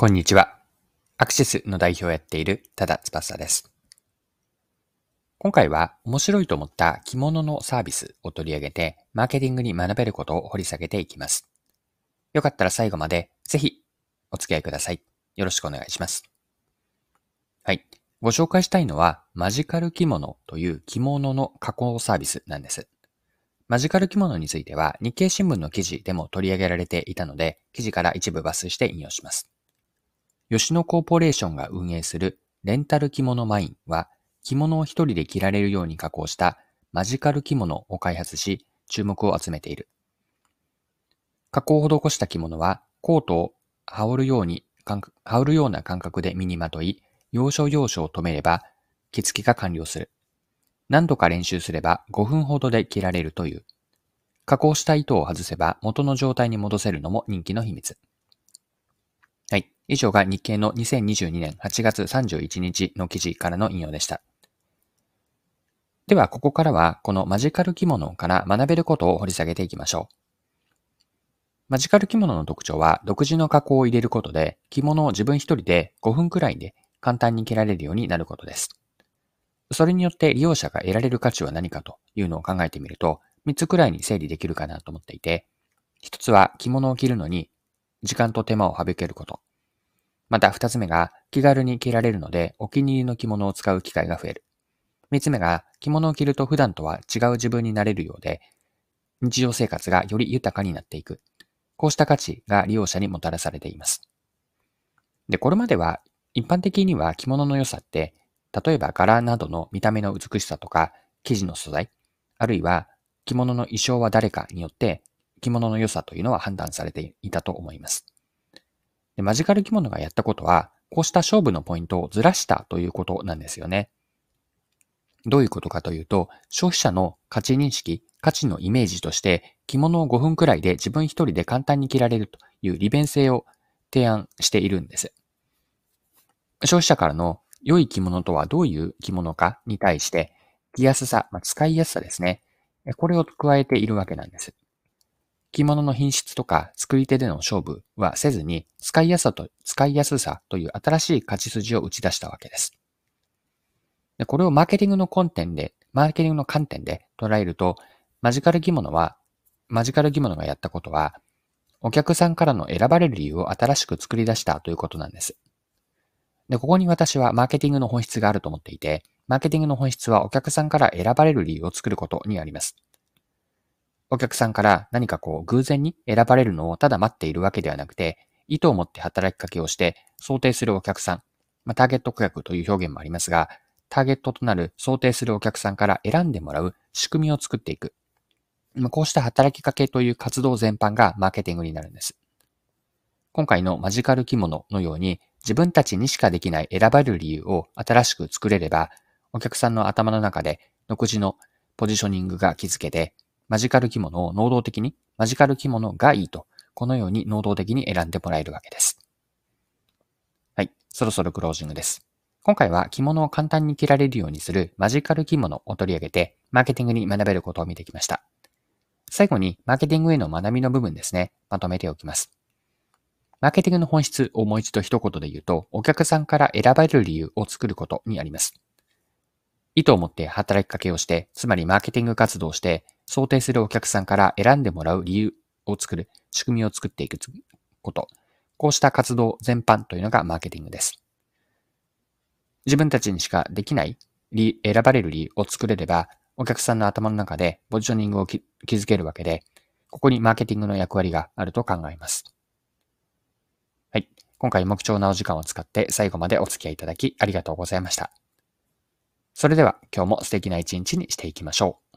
こんにちは。アクシスの代表をやっている多田翼です。今回は面白いと思った着物のサービスを取り上げて、マーケティングに学べることを掘り下げていきます。よかったら最後までぜひお付き合いください。よろしくお願いします。はい。ご紹介したいのは、マジカル着物という着物の加工サービスなんです。マジカル着物については日経新聞の記事でも取り上げられていたので、記事から一部抜粋して引用します。吉野コーポレーションが運営するレンタル着物マインは、着物を一人で着られるように加工したマジカル着物を開発し、注目を集めている。加工を施した着物は、コートを羽織るように、羽織るような感覚で身にまとい、要所要所を止めれば、着付けが完了する。何度か練習すれば5分ほどで着られるという。加工した糸を外せば元の状態に戻せるのも人気の秘密。はい以上が日経の2022年8月31日の記事からの引用でした。では、ここからは、このマジカル着物から学べることを掘り下げていきましょう。マジカル着物の特徴は、独自の加工を入れることで、着物を自分一人で5分くらいで簡単に着られるようになることです。それによって利用者が得られる価値は何かというのを考えてみると、3つくらいに整理できるかなと思っていて、1つは着物を着るのに時間と手間を省けること。また二つ目が気軽に着られるのでお気に入りの着物を使う機会が増える。三つ目が着物を着ると普段とは違う自分になれるようで日常生活がより豊かになっていく。こうした価値が利用者にもたらされています。で、これまでは一般的には着物の良さって、例えば柄などの見た目の美しさとか、生地の素材、あるいは着物の衣装は誰かによって着物の良さというのは判断されていたと思います。で、マジカル着物がやったことは、こうした勝負のポイントをずらしたということなんですよね。どういうことかというと、消費者の価値認識、価値のイメージとして、着物を5分くらいで自分一人で簡単に着られるという利便性を提案しているんです。消費者からの良い着物とはどういう着物かに対して、着やすさ、まあ、使いやすさですね。これを加えているわけなんです。着物の品質とか作り手での勝負はせずに、使いやすさと、使いやすさという新しい勝ち筋を打ち出したわけです。でこれをマーケティングの観点で、マーケティングの観点で捉えると、マジカル着物は、マジカル着物がやったことは、お客さんからの選ばれる理由を新しく作り出したということなんです。で、ここに私はマーケティングの本質があると思っていて、マーケティングの本質はお客さんから選ばれる理由を作ることにあります。お客さんから何かこう偶然に選ばれるのをただ待っているわけではなくて、意図を持って働きかけをして想定するお客さん、まあ、ターゲット顧客という表現もありますが、ターゲットとなる想定するお客さんから選んでもらう仕組みを作っていく。まあ、こうした働きかけという活動全般がマーケティングになるんです。今回のマジカル着物のように自分たちにしかできない選ばれる理由を新しく作れれば、お客さんの頭の中で独自のポジショニングが築けて、マジカル着物を能動的に、マジカル着物がいいと、このように能動的に選んでもらえるわけです。はい、そろそろクロージングです。今回は着物を簡単に着られるようにするマジカル着物を取り上げて、マーケティングに学べることを見てきました。最後に、マーケティングへの学びの部分ですね、まとめておきます。マーケティングの本質をもう一度一言で言うと、お客さんから選ばれる理由を作ることにあります。意図を持って働きかけをして、つまりマーケティング活動をして、想定するお客さんから選んでもらう理由を作る、仕組みを作っていくこと。こうした活動全般というのがマーケティングです。自分たちにしかできない、選ばれる理由を作れれば、お客さんの頭の中でポジショニングを築けるわけで、ここにマーケティングの役割があると考えます。はい。今回目標なお時間を使って最後までお付き合いいただきありがとうございました。それでは今日も素敵な一日にしていきましょう。